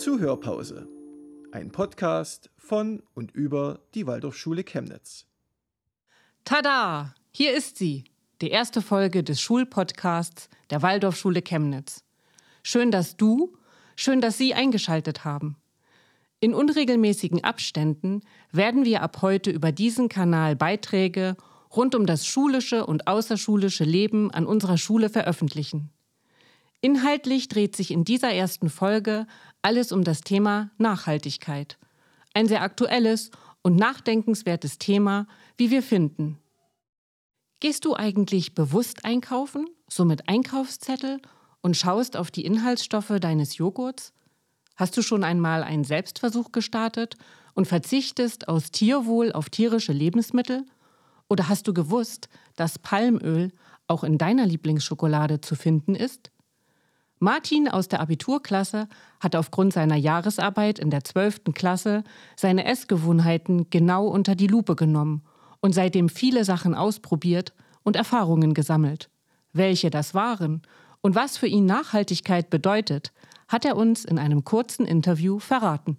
Zuhörpause. Ein Podcast von und über die Waldorfschule Chemnitz. Tada! Hier ist sie, die erste Folge des Schulpodcasts der Waldorfschule Chemnitz. Schön, dass du, schön, dass Sie eingeschaltet haben. In unregelmäßigen Abständen werden wir ab heute über diesen Kanal Beiträge rund um das schulische und außerschulische Leben an unserer Schule veröffentlichen. Inhaltlich dreht sich in dieser ersten Folge alles um das Thema Nachhaltigkeit. Ein sehr aktuelles und nachdenkenswertes Thema, wie wir finden. Gehst du eigentlich bewusst einkaufen, so mit Einkaufszettel und schaust auf die Inhaltsstoffe deines Joghurts? Hast du schon einmal einen Selbstversuch gestartet und verzichtest aus Tierwohl auf tierische Lebensmittel? Oder hast du gewusst, dass Palmöl auch in deiner Lieblingsschokolade zu finden ist? Martin aus der Abiturklasse hat aufgrund seiner Jahresarbeit in der 12. Klasse seine Essgewohnheiten genau unter die Lupe genommen und seitdem viele Sachen ausprobiert und Erfahrungen gesammelt. Welche das waren und was für ihn Nachhaltigkeit bedeutet, hat er uns in einem kurzen Interview verraten.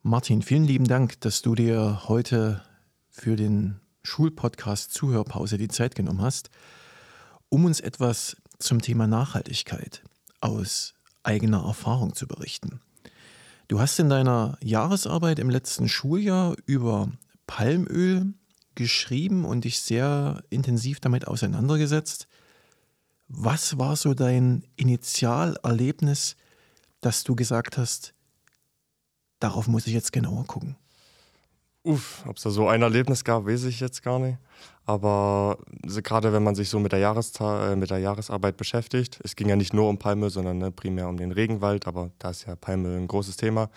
Martin, vielen lieben Dank, dass du dir heute für den Schulpodcast Zuhörpause die Zeit genommen hast, um uns etwas zum Thema Nachhaltigkeit aus eigener Erfahrung zu berichten. Du hast in deiner Jahresarbeit im letzten Schuljahr über Palmöl geschrieben und dich sehr intensiv damit auseinandergesetzt. Was war so dein Initialerlebnis, dass du gesagt hast, darauf muss ich jetzt genauer gucken? Uff, ob es da so ein Erlebnis gab, weiß ich jetzt gar nicht. Aber gerade wenn man sich so mit der, Jahresta äh, mit der Jahresarbeit beschäftigt, es ging ja nicht nur um Palme, sondern ne, primär um den Regenwald, aber da ist ja Palme ein großes Thema.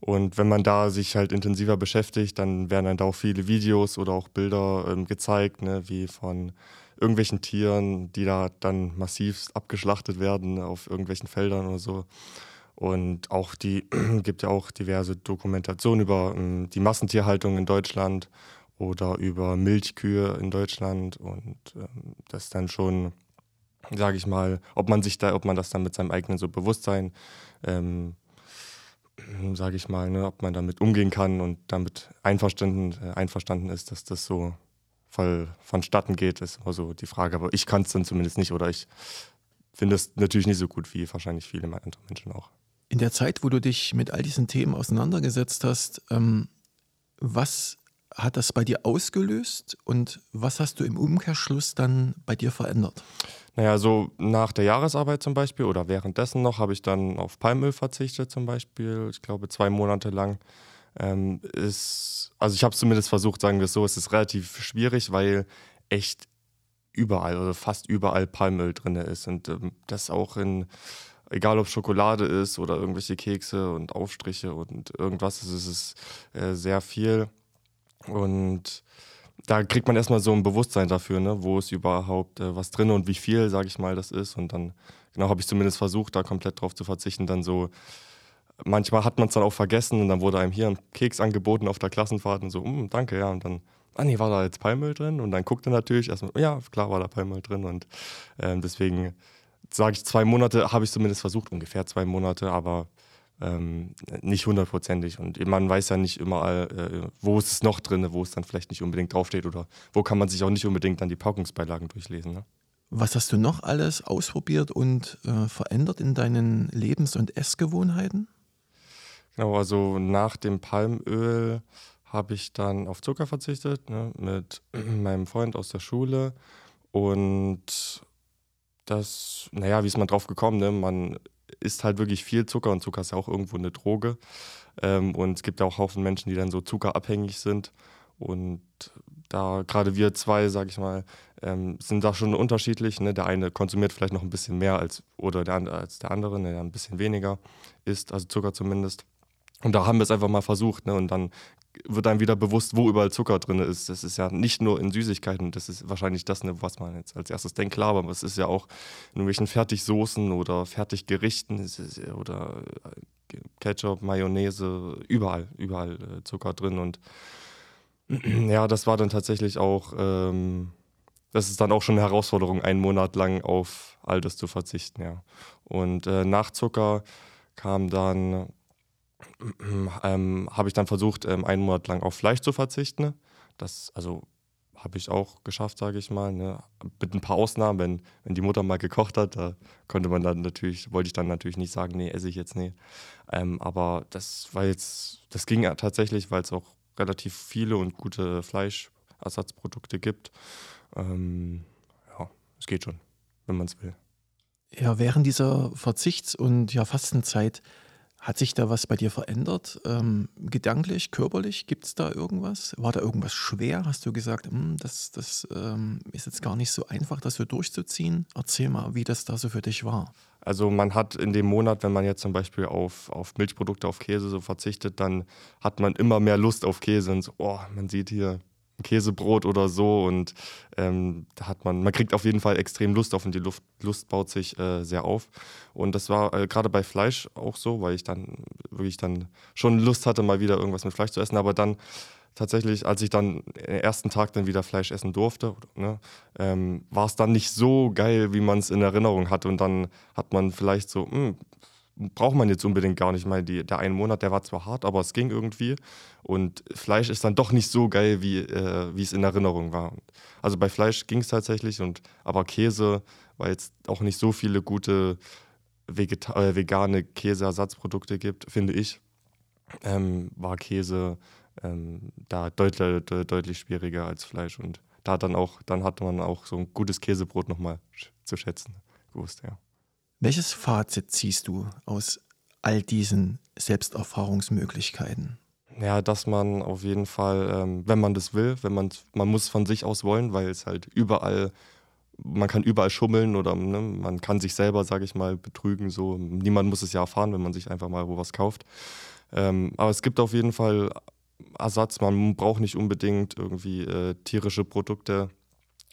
Und wenn man da sich halt intensiver beschäftigt, dann werden dann da auch viele Videos oder auch Bilder ähm, gezeigt, ne, wie von irgendwelchen Tieren, die da dann massiv abgeschlachtet werden auf irgendwelchen Feldern oder so. Und auch die gibt ja auch diverse Dokumentationen über ähm, die Massentierhaltung in Deutschland oder über Milchkühe in Deutschland. Und ähm, das dann schon, sage ich mal, ob man sich da, ob man das dann mit seinem eigenen so Bewusstsein, ähm, sage ich mal, ne, ob man damit umgehen kann und damit einverstanden, äh, einverstanden ist, dass das so voll vonstatten geht, ist immer so die Frage. Aber ich kann es dann zumindest nicht oder ich finde es natürlich nicht so gut wie wahrscheinlich viele andere Menschen auch. In der Zeit, wo du dich mit all diesen Themen auseinandergesetzt hast, ähm, was hat das bei dir ausgelöst und was hast du im Umkehrschluss dann bei dir verändert? Naja, so nach der Jahresarbeit zum Beispiel oder währenddessen noch habe ich dann auf Palmöl verzichtet zum Beispiel, ich glaube zwei Monate lang. Ähm, ist, also ich habe zumindest versucht, sagen wir es so, es ist relativ schwierig, weil echt überall, also fast überall Palmöl drin ist und ähm, das auch in egal ob Schokolade ist oder irgendwelche Kekse und Aufstriche und irgendwas, es ist äh, sehr viel. Und da kriegt man erstmal so ein Bewusstsein dafür, ne, wo ist überhaupt äh, was drin und wie viel, sage ich mal, das ist. Und dann, genau, habe ich zumindest versucht, da komplett drauf zu verzichten. Dann so, manchmal hat man es dann auch vergessen und dann wurde einem hier ein Keks angeboten auf der Klassenfahrt und so, mm, danke, ja. Und dann, ah nee, war da jetzt Palmöl drin? Und dann guckte natürlich erstmal, ja, klar war da Palmöl drin. Und äh, deswegen sage ich, zwei Monate habe ich zumindest versucht, ungefähr zwei Monate, aber ähm, nicht hundertprozentig. Und man weiß ja nicht immer, äh, wo ist es noch drin, wo es dann vielleicht nicht unbedingt draufsteht oder wo kann man sich auch nicht unbedingt dann die Packungsbeilagen durchlesen. Ne? Was hast du noch alles ausprobiert und äh, verändert in deinen Lebens- und Essgewohnheiten? Genau, also nach dem Palmöl habe ich dann auf Zucker verzichtet ne, mit meinem Freund aus der Schule und das, naja, wie ist man drauf gekommen? Ne? Man isst halt wirklich viel Zucker und Zucker ist ja auch irgendwo eine Droge. Ähm, und es gibt ja auch Haufen Menschen, die dann so zuckerabhängig sind. Und da gerade wir zwei, sag ich mal, ähm, sind da schon unterschiedlich. Ne? Der eine konsumiert vielleicht noch ein bisschen mehr als, oder der, als der andere, ne? der ein bisschen weniger isst, also Zucker zumindest. Und da haben wir es einfach mal versucht. Ne? Und dann wird einem wieder bewusst, wo überall Zucker drin ist. Das ist ja nicht nur in Süßigkeiten, das ist wahrscheinlich das, ne, was man jetzt als erstes denkt. Klar, aber es ist ja auch in irgendwelchen Fertigsoßen oder Fertiggerichten oder äh, Ketchup, Mayonnaise, überall, überall äh, Zucker drin. Und ja, das war dann tatsächlich auch, ähm, das ist dann auch schon eine Herausforderung, einen Monat lang auf all das zu verzichten, ja. Und äh, nach Zucker kam dann, ähm, habe ich dann versucht, ähm, einen Monat lang auf Fleisch zu verzichten. Das, also habe ich auch geschafft, sage ich mal. Ne? Mit ein paar Ausnahmen, wenn, wenn die Mutter mal gekocht hat, da konnte man dann natürlich, wollte ich dann natürlich nicht sagen, nee, esse ich jetzt nee. Ähm, aber das war jetzt, das ging tatsächlich, weil es auch relativ viele und gute Fleischersatzprodukte gibt. Ähm, ja, es geht schon, wenn man es will. Ja, während dieser Verzichts- und ja, Fastenzeit hat sich da was bei dir verändert? Ähm, gedanklich, körperlich? Gibt es da irgendwas? War da irgendwas schwer? Hast du gesagt, hm, das, das ähm, ist jetzt gar nicht so einfach, das so durchzuziehen? Erzähl mal, wie das da so für dich war. Also man hat in dem Monat, wenn man jetzt zum Beispiel auf, auf Milchprodukte, auf Käse so verzichtet, dann hat man immer mehr Lust auf Käse und so, oh, man sieht hier Käsebrot oder so und ähm, da hat man, man kriegt auf jeden Fall extrem Lust auf und die Luft, Lust baut sich äh, sehr auf. Und das war äh, gerade bei Fleisch auch so, weil ich dann wirklich dann schon Lust hatte, mal wieder irgendwas mit Fleisch zu essen, aber dann tatsächlich, als ich dann den ersten Tag dann wieder Fleisch essen durfte, ne, ähm, war es dann nicht so geil, wie man es in Erinnerung hatte. Und dann hat man vielleicht so, mh, hm, braucht man jetzt unbedingt gar nicht mal. Die, der einen Monat, der war zwar hart, aber es ging irgendwie. Und Fleisch ist dann doch nicht so geil, wie, äh, es in Erinnerung war. Also bei Fleisch ging es tatsächlich, und, aber Käse, weil es auch nicht so viele gute Vegeta äh, vegane Käseersatzprodukte gibt, finde ich, ähm, war Käse ähm, da deutlich, deutlich schwieriger als Fleisch. Und da dann auch, dann hat man auch so ein gutes Käsebrot nochmal zu schätzen gewusst, ja. Welches Fazit ziehst du aus all diesen Selbsterfahrungsmöglichkeiten? Ja, dass man auf jeden Fall, ähm, wenn man das will, wenn man man muss von sich aus wollen, weil es halt überall, man kann überall schummeln oder ne, man kann sich selber, sage ich mal, betrügen. So niemand muss es ja erfahren, wenn man sich einfach mal wo was kauft. Ähm, aber es gibt auf jeden Fall Ersatz. Man braucht nicht unbedingt irgendwie äh, tierische Produkte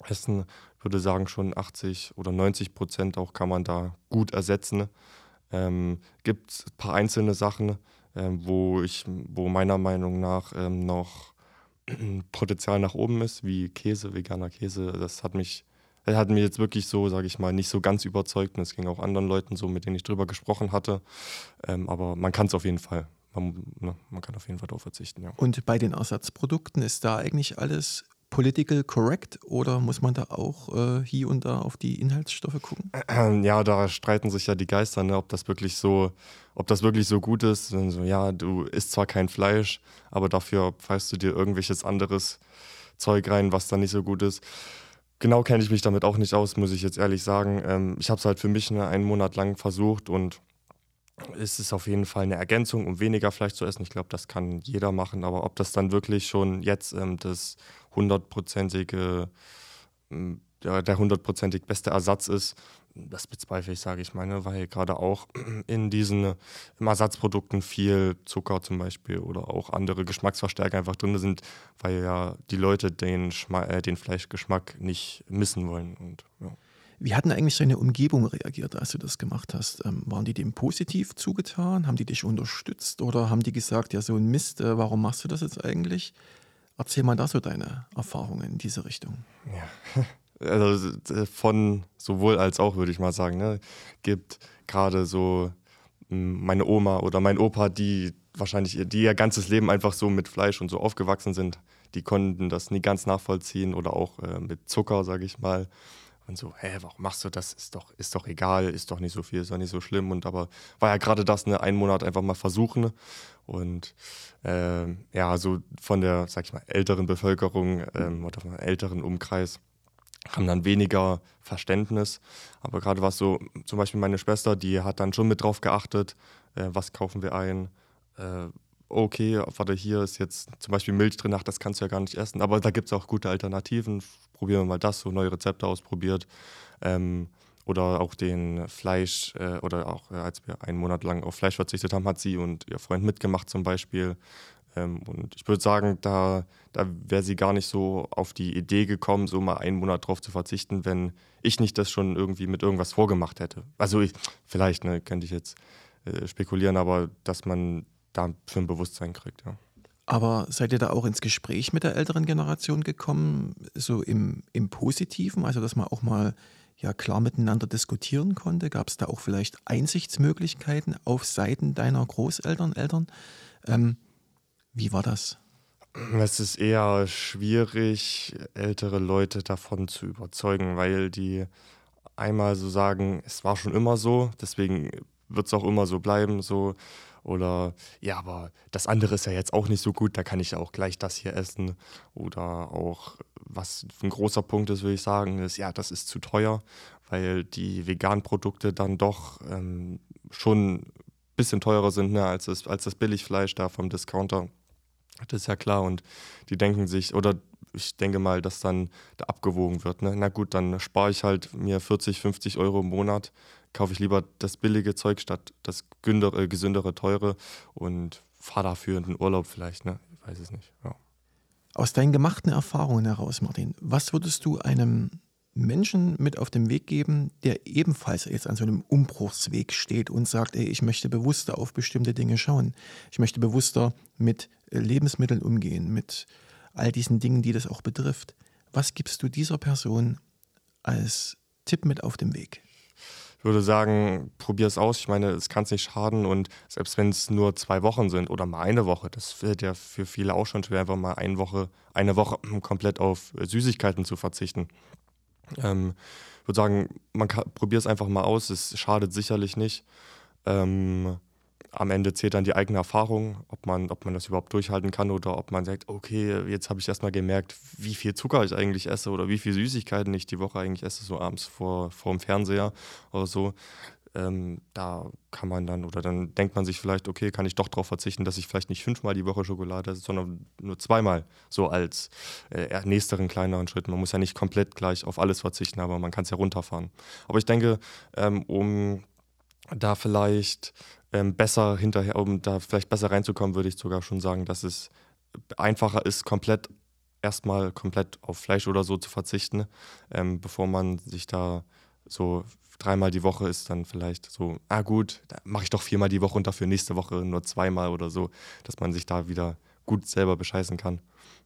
essen würde sagen, schon 80 oder 90 Prozent auch kann man da gut ersetzen. Ähm, Gibt ein paar einzelne Sachen, ähm, wo ich, wo meiner Meinung nach ähm, noch Potenzial nach oben ist, wie Käse, veganer Käse. Das hat mich, das hat mich jetzt wirklich so, sage ich mal, nicht so ganz überzeugt. Und es ging auch anderen Leuten so, mit denen ich drüber gesprochen hatte. Ähm, aber man kann es auf jeden Fall. Man, ne, man, kann auf jeden Fall darauf verzichten. Ja. Und bei den Ersatzprodukten ist da eigentlich alles political correct oder muss man da auch äh, hier und da auf die Inhaltsstoffe gucken? Ja, da streiten sich ja die Geister, ne, ob das wirklich so, ob das wirklich so gut ist. So, ja, du isst zwar kein Fleisch, aber dafür pfeifst du dir irgendwelches anderes Zeug rein, was dann nicht so gut ist. Genau kenne ich mich damit auch nicht aus, muss ich jetzt ehrlich sagen. Ähm, ich habe es halt für mich ne, einen Monat lang versucht und es ist auf jeden Fall eine Ergänzung, um weniger Fleisch zu essen. Ich glaube, das kann jeder machen, aber ob das dann wirklich schon jetzt ähm, das hundertprozentige, ähm, ja, der hundertprozentig beste Ersatz ist, das bezweifle ich, sage ich mal, ne? weil gerade auch in diesen Ersatzprodukten viel Zucker zum Beispiel oder auch andere Geschmacksverstärker einfach drin sind, weil ja die Leute den, Schma äh, den Fleischgeschmack nicht missen wollen. Und, ja. Wie hat denn eigentlich deine Umgebung reagiert, als du das gemacht hast? Ähm, waren die dem positiv zugetan? Haben die dich unterstützt oder haben die gesagt, ja, so ein Mist, äh, warum machst du das jetzt eigentlich? Erzähl mal da so deine Erfahrungen in diese Richtung. Ja. Also von sowohl als auch, würde ich mal sagen, ne, gibt gerade so hm, meine Oma oder mein Opa, die wahrscheinlich die ihr ganzes Leben einfach so mit Fleisch und so aufgewachsen sind, die konnten das nie ganz nachvollziehen oder auch äh, mit Zucker, sage ich mal. Und so, hä, warum machst du das? Ist doch, ist doch egal, ist doch nicht so viel, ist doch nicht so schlimm. Und aber war ja gerade das, ne, einen Monat einfach mal versuchen. Und äh, ja, so von der, sag ich mal, älteren Bevölkerung ähm, oder vom älteren Umkreis haben dann weniger Verständnis. Aber gerade was so, zum Beispiel meine Schwester, die hat dann schon mit drauf geachtet, äh, was kaufen wir ein, äh, okay, warte, hier ist jetzt zum Beispiel Milch drin, ach, das kannst du ja gar nicht essen. Aber da gibt es auch gute Alternativen. Probieren wir mal das, so neue Rezepte ausprobiert. Ähm, oder auch den Fleisch, äh, oder auch äh, als wir einen Monat lang auf Fleisch verzichtet haben, hat sie und ihr Freund mitgemacht zum Beispiel. Ähm, und ich würde sagen, da, da wäre sie gar nicht so auf die Idee gekommen, so mal einen Monat drauf zu verzichten, wenn ich nicht das schon irgendwie mit irgendwas vorgemacht hätte. Also ich, vielleicht, ne, könnte ich jetzt äh, spekulieren, aber dass man da für ein Bewusstsein kriegt, ja. Aber seid ihr da auch ins Gespräch mit der älteren Generation gekommen, so im, im Positiven, also dass man auch mal ja klar miteinander diskutieren konnte? Gab es da auch vielleicht Einsichtsmöglichkeiten auf Seiten deiner Großeltern, Eltern? Ähm, wie war das? Es ist eher schwierig, ältere Leute davon zu überzeugen, weil die einmal so sagen, es war schon immer so, deswegen wird es auch immer so bleiben, so. Oder ja, aber das andere ist ja jetzt auch nicht so gut, da kann ich ja auch gleich das hier essen. Oder auch, was ein großer Punkt ist, würde ich sagen, ist, ja, das ist zu teuer, weil die veganen Produkte dann doch ähm, schon ein bisschen teurer sind ne, als, das, als das Billigfleisch da vom Discounter. Das ist ja klar. Und die denken sich, oder ich denke mal, dass dann da abgewogen wird. Ne? Na gut, dann spare ich halt mir 40, 50 Euro im Monat kaufe ich lieber das billige Zeug statt das gündere, gesündere, teure und fahre dafür in den Urlaub vielleicht. Ne? Ich weiß es nicht. Ja. Aus deinen gemachten Erfahrungen heraus, Martin, was würdest du einem Menschen mit auf den Weg geben, der ebenfalls jetzt an so einem Umbruchsweg steht und sagt, ey, ich möchte bewusster auf bestimmte Dinge schauen. Ich möchte bewusster mit äh, Lebensmitteln umgehen, mit all diesen Dingen, die das auch betrifft. Was gibst du dieser Person als Tipp mit auf den Weg? Würde sagen, probier es aus. Ich meine, es kann es nicht schaden und selbst wenn es nur zwei Wochen sind oder mal eine Woche, das wird ja für viele auch schon schwer, einfach mal eine Woche, eine Woche komplett auf Süßigkeiten zu verzichten. Ähm, ich würde sagen, man probiert es einfach mal aus. Es schadet sicherlich nicht. Ähm, am Ende zählt dann die eigene Erfahrung, ob man, ob man das überhaupt durchhalten kann oder ob man sagt, okay, jetzt habe ich erstmal gemerkt, wie viel Zucker ich eigentlich esse oder wie viel Süßigkeiten ich die Woche eigentlich esse, so abends vor, vor dem Fernseher oder so. Ähm, da kann man dann, oder dann denkt man sich vielleicht, okay, kann ich doch darauf verzichten, dass ich vielleicht nicht fünfmal die Woche Schokolade esse, sondern nur zweimal, so als äh, nächsteren, kleineren Schritt. Man muss ja nicht komplett gleich auf alles verzichten, aber man kann es ja runterfahren. Aber ich denke, ähm, um da vielleicht ähm, besser hinterher, um da vielleicht besser reinzukommen, würde ich sogar schon sagen, dass es einfacher ist, komplett erstmal komplett auf Fleisch oder so zu verzichten, ähm, bevor man sich da so dreimal die Woche ist dann vielleicht so, ah gut, mache ich doch viermal die Woche und dafür nächste Woche nur zweimal oder so, dass man sich da wieder gut selber bescheißen kann.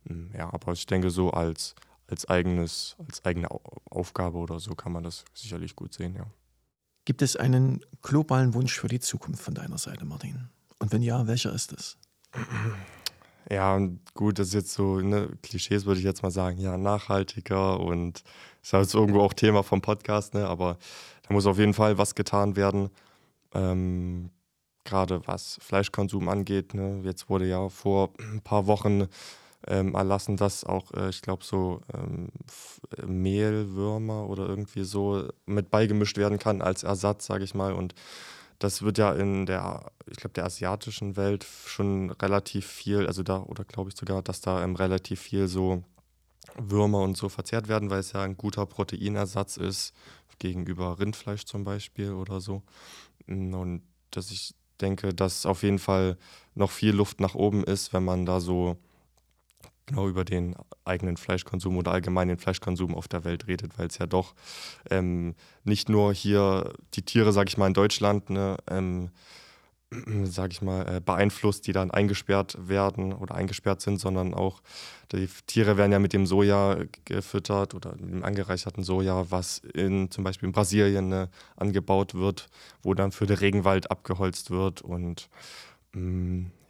Hm, ja, aber ich denke so als, als eigenes, als eigene Aufgabe oder so kann man das sicherlich gut sehen, ja. Gibt es einen globalen Wunsch für die Zukunft von deiner Seite, Martin? Und wenn ja, welcher ist es? Ja, gut, das ist jetzt so ne, Klischees, würde ich jetzt mal sagen. Ja, nachhaltiger und ist halt irgendwo auch Thema vom Podcast, ne? aber da muss auf jeden Fall was getan werden. Ähm, Gerade was Fleischkonsum angeht. Ne? Jetzt wurde ja vor ein paar Wochen ähm, erlassen, dass auch, äh, ich glaube, so ähm, Mehlwürmer oder irgendwie so mit beigemischt werden kann als Ersatz, sage ich mal. Und das wird ja in der, ich glaube, der asiatischen Welt schon relativ viel, also da, oder glaube ich sogar, dass da ähm, relativ viel so Würmer und so verzehrt werden, weil es ja ein guter Proteinersatz ist gegenüber Rindfleisch zum Beispiel oder so. Und dass ich denke, dass auf jeden Fall noch viel Luft nach oben ist, wenn man da so genau über den eigenen Fleischkonsum oder allgemein den Fleischkonsum auf der Welt redet, weil es ja doch ähm, nicht nur hier die Tiere, sag ich mal, in Deutschland, ne, ähm, sag ich mal, äh, beeinflusst, die dann eingesperrt werden oder eingesperrt sind, sondern auch die Tiere werden ja mit dem Soja gefüttert oder mit dem angereicherten Soja, was in zum Beispiel in Brasilien ne, angebaut wird, wo dann für den Regenwald abgeholzt wird und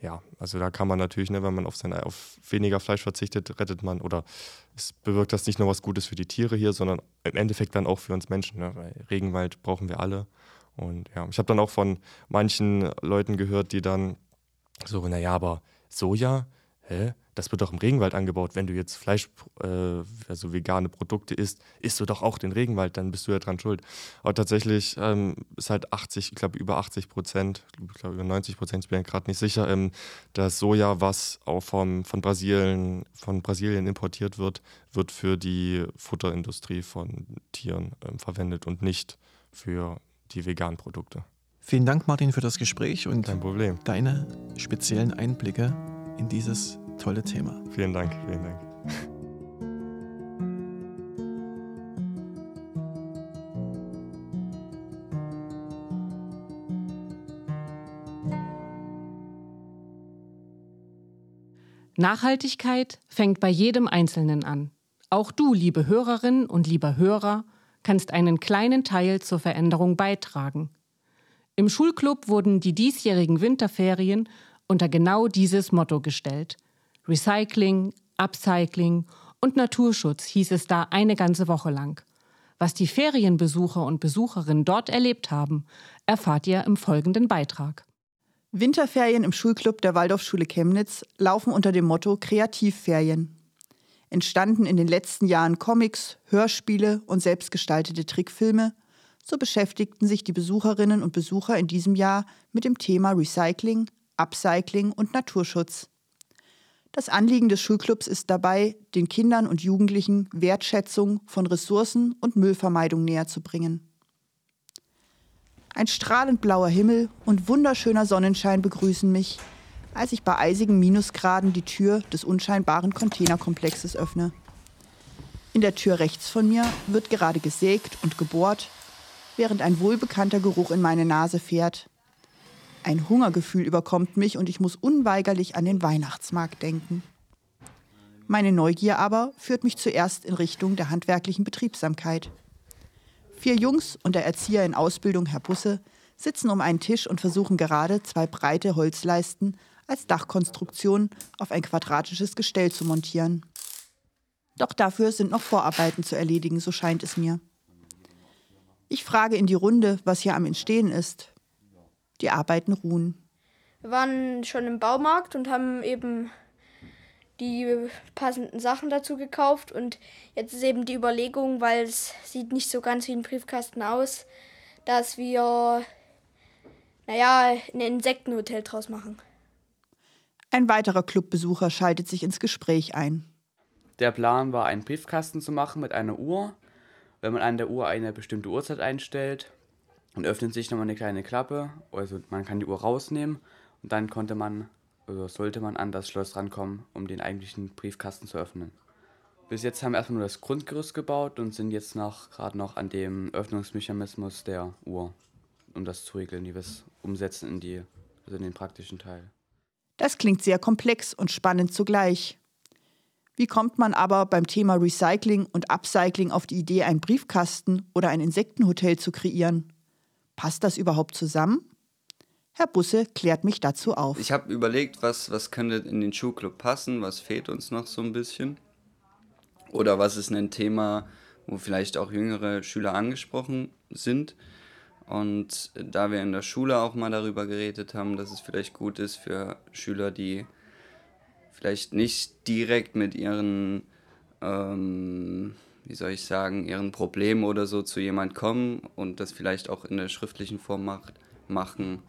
ja, also da kann man natürlich, ne, wenn man auf, seine, auf weniger Fleisch verzichtet, rettet man oder es bewirkt das nicht nur was Gutes für die Tiere hier, sondern im Endeffekt dann auch für uns Menschen. Ne? Weil Regenwald brauchen wir alle. Und ja, ich habe dann auch von manchen Leuten gehört, die dann so, naja, aber Soja, hä? das wird doch im Regenwald angebaut. Wenn du jetzt Fleisch, äh, also vegane Produkte isst, isst du doch auch den Regenwald, dann bist du ja dran schuld. Aber tatsächlich ähm, ist halt 80, ich glaube über 80 Prozent, ich glaube über 90 Prozent, ich bin ja gerade nicht sicher, ähm, das Soja, was auch vom, von, Brasilien, von Brasilien importiert wird, wird für die Futterindustrie von Tieren ähm, verwendet und nicht für die veganen Produkte. Vielen Dank, Martin, für das Gespräch und deine speziellen Einblicke in dieses tolle Thema. Vielen Dank, vielen Dank. Nachhaltigkeit fängt bei jedem Einzelnen an. Auch du, liebe Hörerinnen und lieber Hörer, kannst einen kleinen Teil zur Veränderung beitragen. Im Schulclub wurden die diesjährigen Winterferien unter genau dieses Motto gestellt. Recycling, Upcycling und Naturschutz hieß es da eine ganze Woche lang. Was die Ferienbesucher und Besucherinnen dort erlebt haben, erfahrt ihr im folgenden Beitrag. Winterferien im Schulclub der Waldorfschule Chemnitz laufen unter dem Motto Kreativferien. Entstanden in den letzten Jahren Comics, Hörspiele und selbstgestaltete Trickfilme, so beschäftigten sich die Besucherinnen und Besucher in diesem Jahr mit dem Thema Recycling, Upcycling und Naturschutz. Das Anliegen des Schulclubs ist dabei, den Kindern und Jugendlichen Wertschätzung von Ressourcen und Müllvermeidung näherzubringen. Ein strahlend blauer Himmel und wunderschöner Sonnenschein begrüßen mich, als ich bei eisigen Minusgraden die Tür des unscheinbaren Containerkomplexes öffne. In der Tür rechts von mir wird gerade gesägt und gebohrt, während ein wohlbekannter Geruch in meine Nase fährt. Ein Hungergefühl überkommt mich und ich muss unweigerlich an den Weihnachtsmarkt denken. Meine Neugier aber führt mich zuerst in Richtung der handwerklichen Betriebsamkeit. Vier Jungs und der Erzieher in Ausbildung, Herr Busse, sitzen um einen Tisch und versuchen gerade, zwei breite Holzleisten als Dachkonstruktion auf ein quadratisches Gestell zu montieren. Doch dafür sind noch Vorarbeiten zu erledigen, so scheint es mir. Ich frage in die Runde, was hier am Entstehen ist. Die Arbeiten ruhen. Wir waren schon im Baumarkt und haben eben die passenden Sachen dazu gekauft und jetzt ist eben die Überlegung, weil es sieht nicht so ganz wie ein Briefkasten aus, dass wir, naja, ein Insektenhotel draus machen. Ein weiterer Clubbesucher schaltet sich ins Gespräch ein. Der Plan war, einen Briefkasten zu machen mit einer Uhr. Wenn man an der Uhr eine bestimmte Uhrzeit einstellt, und öffnet sich nochmal eine kleine Klappe. Also man kann die Uhr rausnehmen und dann konnte man oder sollte man an das Schloss rankommen, um den eigentlichen Briefkasten zu öffnen. Bis jetzt haben wir erstmal nur das Grundgerüst gebaut und sind jetzt noch gerade noch an dem Öffnungsmechanismus der Uhr, um das zu regeln, wie wir es umsetzen in, die, also in den praktischen Teil. Das klingt sehr komplex und spannend zugleich. Wie kommt man aber beim Thema Recycling und Upcycling auf die Idee, einen Briefkasten oder ein Insektenhotel zu kreieren? Passt das überhaupt zusammen? Herr Busse klärt mich dazu auf. Ich habe überlegt, was, was könnte in den Schulclub passen, was fehlt uns noch so ein bisschen. Oder was ist ein Thema, wo vielleicht auch jüngere Schüler angesprochen sind. Und da wir in der Schule auch mal darüber geredet haben, dass es vielleicht gut ist für Schüler, die vielleicht nicht direkt mit ihren ähm, wie soll ich sagen, ihren Problemen oder so zu jemand kommen und das vielleicht auch in der schriftlichen Form macht, machen,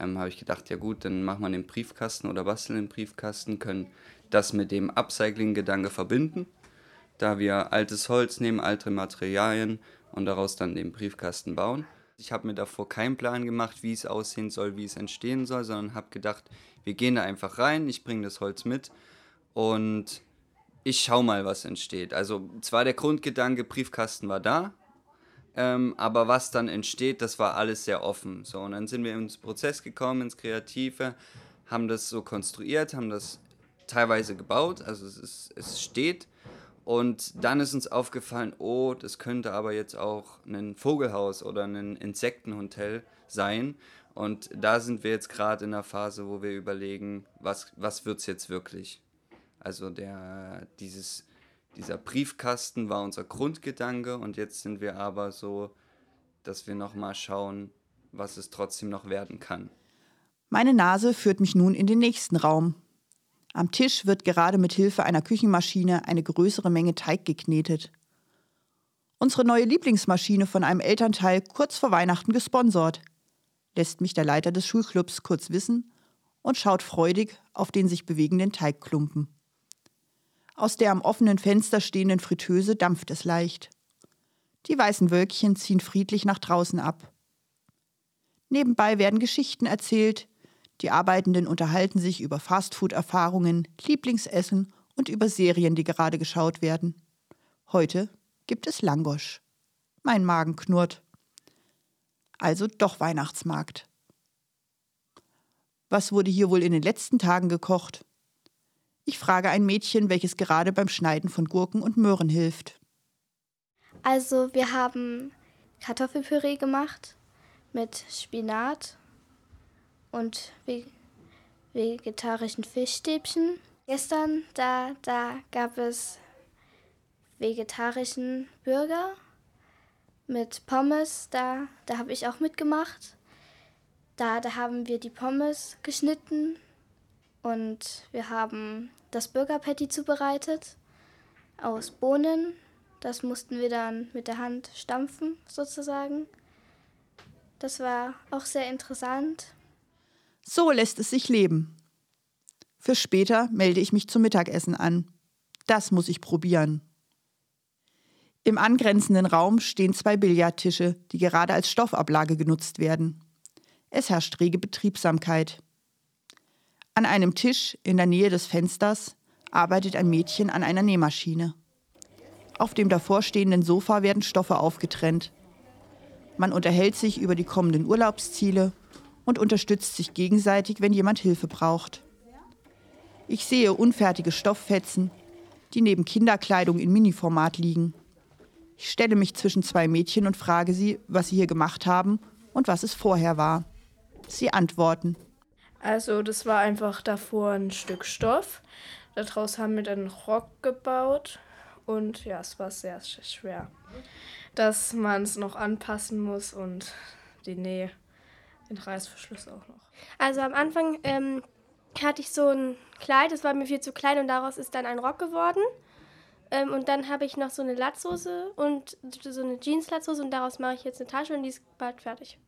ähm, habe ich gedacht, ja gut, dann machen wir den Briefkasten oder basteln den Briefkasten, können das mit dem Upcycling-Gedanke verbinden, da wir altes Holz nehmen, alte Materialien und daraus dann den Briefkasten bauen. Ich habe mir davor keinen Plan gemacht, wie es aussehen soll, wie es entstehen soll, sondern habe gedacht, wir gehen da einfach rein, ich bringe das Holz mit und ich schau mal, was entsteht. Also zwar der Grundgedanke, Briefkasten war da, ähm, aber was dann entsteht, das war alles sehr offen. So, und dann sind wir ins Prozess gekommen, ins Kreative, haben das so konstruiert, haben das teilweise gebaut, also es, ist, es steht. Und dann ist uns aufgefallen, oh, das könnte aber jetzt auch ein Vogelhaus oder ein Insektenhotel sein. Und da sind wir jetzt gerade in der Phase, wo wir überlegen, was, was wird es jetzt wirklich. Also der, dieses, dieser Briefkasten war unser Grundgedanke und jetzt sind wir aber so, dass wir nochmal schauen, was es trotzdem noch werden kann. Meine Nase führt mich nun in den nächsten Raum. Am Tisch wird gerade mit Hilfe einer Küchenmaschine eine größere Menge Teig geknetet. Unsere neue Lieblingsmaschine von einem Elternteil kurz vor Weihnachten gesponsert, lässt mich der Leiter des Schulclubs kurz wissen und schaut freudig auf den sich bewegenden Teigklumpen. Aus der am offenen Fenster stehenden Fritteuse dampft es leicht. Die weißen Wölkchen ziehen friedlich nach draußen ab. Nebenbei werden Geschichten erzählt, die Arbeitenden unterhalten sich über Fastfood-Erfahrungen, Lieblingsessen und über Serien, die gerade geschaut werden. Heute gibt es Langosch. Mein Magen knurrt. Also doch Weihnachtsmarkt. Was wurde hier wohl in den letzten Tagen gekocht? Ich frage ein Mädchen, welches gerade beim Schneiden von Gurken und Möhren hilft. Also wir haben Kartoffelpüree gemacht mit Spinat und vegetarischen Fischstäbchen. Gestern, da, da gab es vegetarischen Burger mit Pommes. Da, da habe ich auch mitgemacht. Da, da haben wir die Pommes geschnitten und wir haben das Burger Patty zubereitet aus Bohnen. Das mussten wir dann mit der Hand stampfen, sozusagen. Das war auch sehr interessant. So lässt es sich leben. Für später melde ich mich zum Mittagessen an. Das muss ich probieren. Im angrenzenden Raum stehen zwei Billardtische, die gerade als Stoffablage genutzt werden. Es herrscht rege Betriebsamkeit. An einem Tisch in der Nähe des Fensters arbeitet ein Mädchen an einer Nähmaschine. Auf dem davorstehenden Sofa werden Stoffe aufgetrennt. Man unterhält sich über die kommenden Urlaubsziele und unterstützt sich gegenseitig, wenn jemand Hilfe braucht. Ich sehe unfertige Stofffetzen, die neben Kinderkleidung in Miniformat liegen. Ich stelle mich zwischen zwei Mädchen und frage sie, was sie hier gemacht haben und was es vorher war. Sie antworten. Also das war einfach davor ein Stück Stoff. Daraus haben wir dann einen Rock gebaut und ja, es war sehr schwer, dass man es noch anpassen muss und die Nähe, den Reißverschluss auch noch. Also am Anfang ähm, hatte ich so ein Kleid, das war mir viel zu klein und daraus ist dann ein Rock geworden. Ähm, und dann habe ich noch so eine Latzhose und so eine Jeans-Latzhose und daraus mache ich jetzt eine Tasche und die ist bald fertig.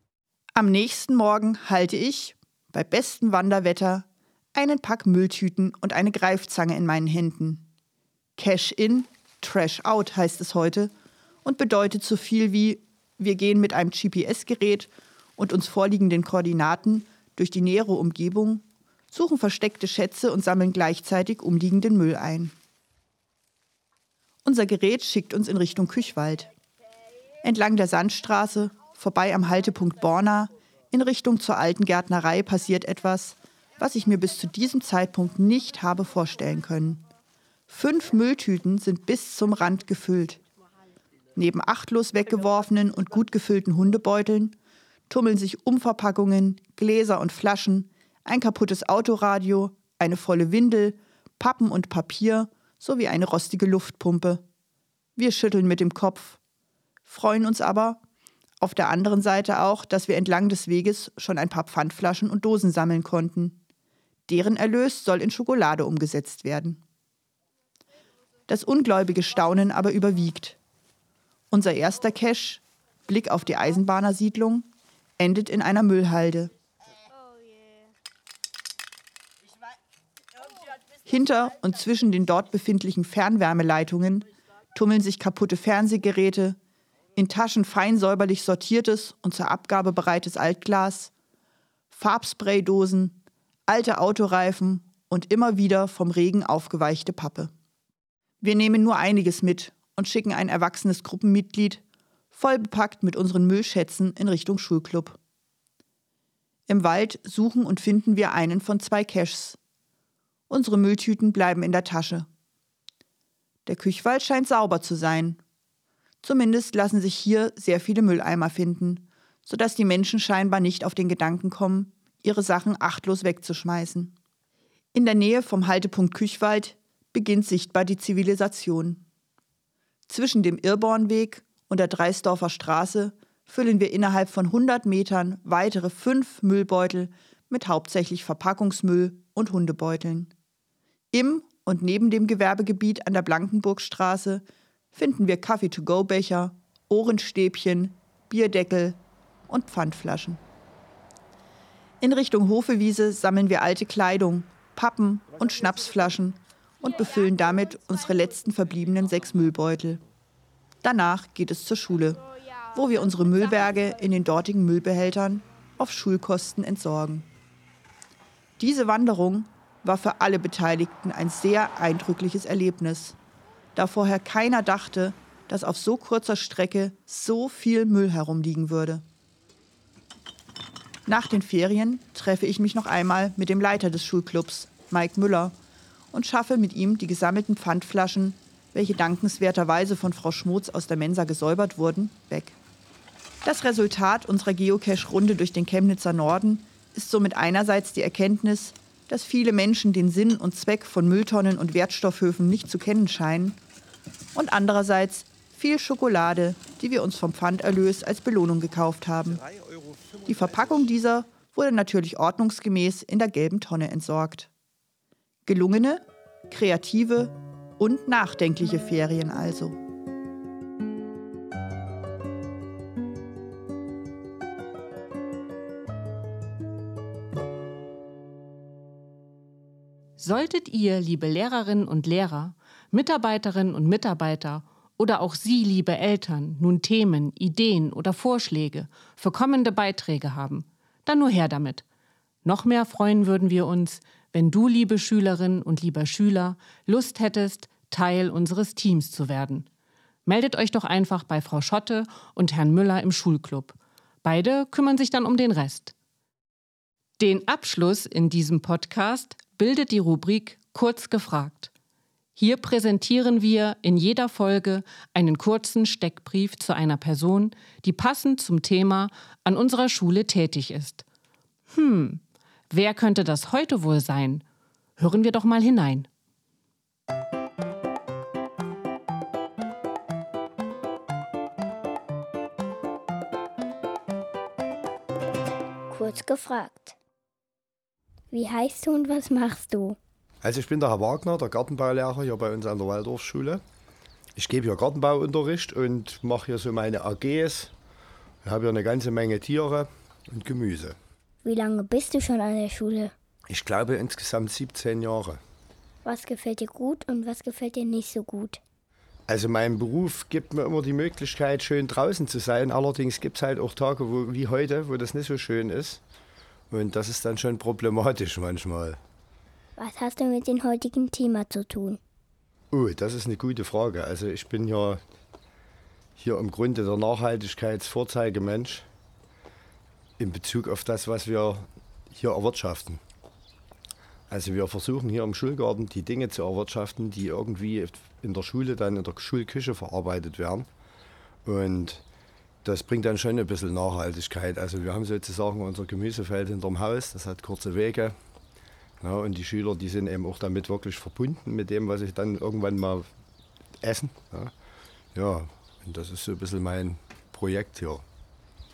Am nächsten Morgen halte ich, bei bestem Wanderwetter, einen Pack Mülltüten und eine Greifzange in meinen Händen. Cash in, Trash out heißt es heute und bedeutet so viel wie wir gehen mit einem GPS-Gerät und uns vorliegenden Koordinaten durch die nähere Umgebung, suchen versteckte Schätze und sammeln gleichzeitig umliegenden Müll ein. Unser Gerät schickt uns in Richtung Küchwald. Entlang der Sandstraße, vorbei am Haltepunkt Borna, in Richtung zur alten Gärtnerei passiert etwas, was ich mir bis zu diesem Zeitpunkt nicht habe vorstellen können. Fünf Mülltüten sind bis zum Rand gefüllt. Neben achtlos weggeworfenen und gut gefüllten Hundebeuteln tummeln sich Umverpackungen, Gläser und Flaschen, ein kaputtes Autoradio, eine volle Windel, Pappen und Papier sowie eine rostige Luftpumpe. Wir schütteln mit dem Kopf, freuen uns aber auf der anderen Seite auch, dass wir entlang des Weges schon ein paar Pfandflaschen und Dosen sammeln konnten. Deren Erlös soll in Schokolade umgesetzt werden. Das ungläubige Staunen aber überwiegt. Unser erster Cache, Blick auf die Eisenbahnersiedlung, endet in einer Müllhalde. Hinter und zwischen den dort befindlichen Fernwärmeleitungen tummeln sich kaputte Fernsehgeräte, in Taschen fein säuberlich sortiertes und zur Abgabe bereites Altglas, Farbspraydosen, alte Autoreifen und immer wieder vom Regen aufgeweichte Pappe. Wir nehmen nur einiges mit und schicken ein erwachsenes Gruppenmitglied, voll bepackt mit unseren Müllschätzen, in Richtung Schulclub. Im Wald suchen und finden wir einen von zwei Caches, Unsere Mülltüten bleiben in der Tasche. Der Küchwald scheint sauber zu sein. Zumindest lassen sich hier sehr viele Mülleimer finden, sodass die Menschen scheinbar nicht auf den Gedanken kommen, ihre Sachen achtlos wegzuschmeißen. In der Nähe vom Haltepunkt Küchwald beginnt sichtbar die Zivilisation. Zwischen dem Irrbornweg und der Dreisdorfer Straße füllen wir innerhalb von 100 Metern weitere fünf Müllbeutel mit hauptsächlich Verpackungsmüll und Hundebeuteln. Im und neben dem Gewerbegebiet an der Blankenburgstraße finden wir Kaffee-to-go-Becher, Ohrenstäbchen, Bierdeckel und Pfandflaschen. In Richtung Hofewiese sammeln wir alte Kleidung, Pappen und Schnapsflaschen und befüllen damit unsere letzten verbliebenen sechs Müllbeutel. Danach geht es zur Schule, wo wir unsere Müllberge in den dortigen Müllbehältern auf Schulkosten entsorgen. Diese Wanderung war für alle Beteiligten ein sehr eindrückliches Erlebnis, da vorher keiner dachte, dass auf so kurzer Strecke so viel Müll herumliegen würde. Nach den Ferien treffe ich mich noch einmal mit dem Leiter des Schulclubs, Mike Müller, und schaffe mit ihm die gesammelten Pfandflaschen welche dankenswerterweise von Frau Schmutz aus der Mensa gesäubert wurden, weg. Das Resultat unserer Geocache-Runde durch den Chemnitzer Norden ist somit einerseits die Erkenntnis, dass viele Menschen den Sinn und Zweck von Mülltonnen und Wertstoffhöfen nicht zu kennen scheinen, und andererseits viel Schokolade, die wir uns vom Pfanderlös als Belohnung gekauft haben. Die Verpackung dieser wurde natürlich ordnungsgemäß in der gelben Tonne entsorgt. Gelungene, kreative und nachdenkliche Ferien also. Solltet ihr, liebe Lehrerinnen und Lehrer, Mitarbeiterinnen und Mitarbeiter oder auch Sie, liebe Eltern, nun Themen, Ideen oder Vorschläge für kommende Beiträge haben, dann nur her damit. Noch mehr freuen würden wir uns, wenn du, liebe Schülerin und lieber Schüler, Lust hättest, Teil unseres Teams zu werden. Meldet euch doch einfach bei Frau Schotte und Herrn Müller im Schulclub. Beide kümmern sich dann um den Rest. Den Abschluss in diesem Podcast bildet die Rubrik Kurz gefragt. Hier präsentieren wir in jeder Folge einen kurzen Steckbrief zu einer Person, die passend zum Thema an unserer Schule tätig ist. Hm, wer könnte das heute wohl sein? Hören wir doch mal hinein. Kurz gefragt. Wie heißt du und was machst du? Also ich bin der Herr Wagner, der Gartenbaulehrer hier bei uns an der Waldorfschule. Ich gebe hier Gartenbauunterricht und mache hier so meine AGs. Ich habe hier eine ganze Menge Tiere und Gemüse. Wie lange bist du schon an der Schule? Ich glaube insgesamt 17 Jahre. Was gefällt dir gut und was gefällt dir nicht so gut? Also mein Beruf gibt mir immer die Möglichkeit, schön draußen zu sein. Allerdings gibt es halt auch Tage wo, wie heute, wo das nicht so schön ist. Und das ist dann schon problematisch manchmal. Was hast du mit dem heutigen Thema zu tun? Oh, das ist eine gute Frage. Also ich bin ja hier im Grunde der Nachhaltigkeitsvorzeigemensch in Bezug auf das, was wir hier erwirtschaften. Also wir versuchen hier im Schulgarten die Dinge zu erwirtschaften, die irgendwie in der Schule dann in der Schulküche verarbeitet werden. Und das bringt dann schon ein bisschen Nachhaltigkeit. Also wir haben sozusagen unser Gemüsefeld hinterm Haus, das hat kurze Wege, ja, und die Schüler, die sind eben auch damit wirklich verbunden mit dem, was sie dann irgendwann mal essen. Ja, ja und das ist so ein bisschen mein Projekt hier.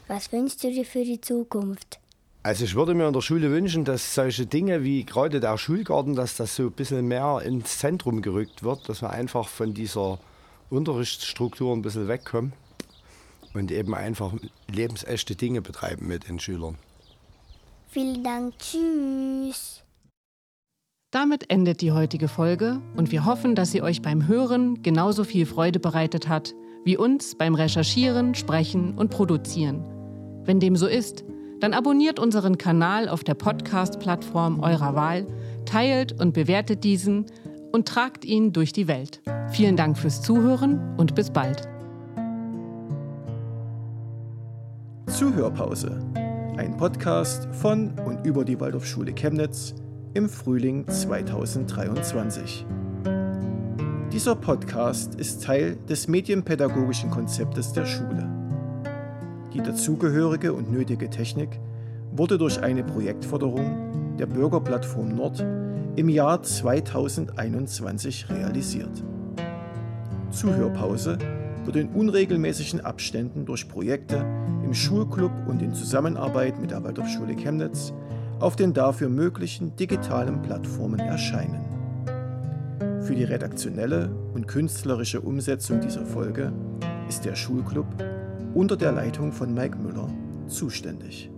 Was wünschst du dir für die Zukunft? Also ich würde mir in der Schule wünschen, dass solche Dinge wie gerade der Schulgarten, dass das so ein bisschen mehr ins Zentrum gerückt wird, dass wir einfach von dieser Unterrichtsstruktur ein bisschen wegkommen und eben einfach lebensechte Dinge betreiben mit den Schülern. Vielen Dank, tschüss. Damit endet die heutige Folge und wir hoffen, dass sie euch beim Hören genauso viel Freude bereitet hat wie uns beim Recherchieren, Sprechen und Produzieren. Wenn dem so ist, dann abonniert unseren Kanal auf der Podcast-Plattform eurer Wahl, teilt und bewertet diesen und tragt ihn durch die Welt. Vielen Dank fürs Zuhören und bis bald. Zuhörpause. Ein Podcast von und über die Waldorfschule Chemnitz im Frühling 2023. Dieser Podcast ist Teil des medienpädagogischen Konzeptes der Schule. Die dazugehörige und nötige Technik wurde durch eine Projektförderung der Bürgerplattform Nord im Jahr 2021 realisiert. Zuhörpause wird in unregelmäßigen Abständen durch Projekte im Schulclub und in Zusammenarbeit mit der Waldorfschule Chemnitz auf den dafür möglichen digitalen Plattformen erscheinen. Für die redaktionelle und künstlerische Umsetzung dieser Folge ist der Schulclub unter der Leitung von Mike Müller zuständig.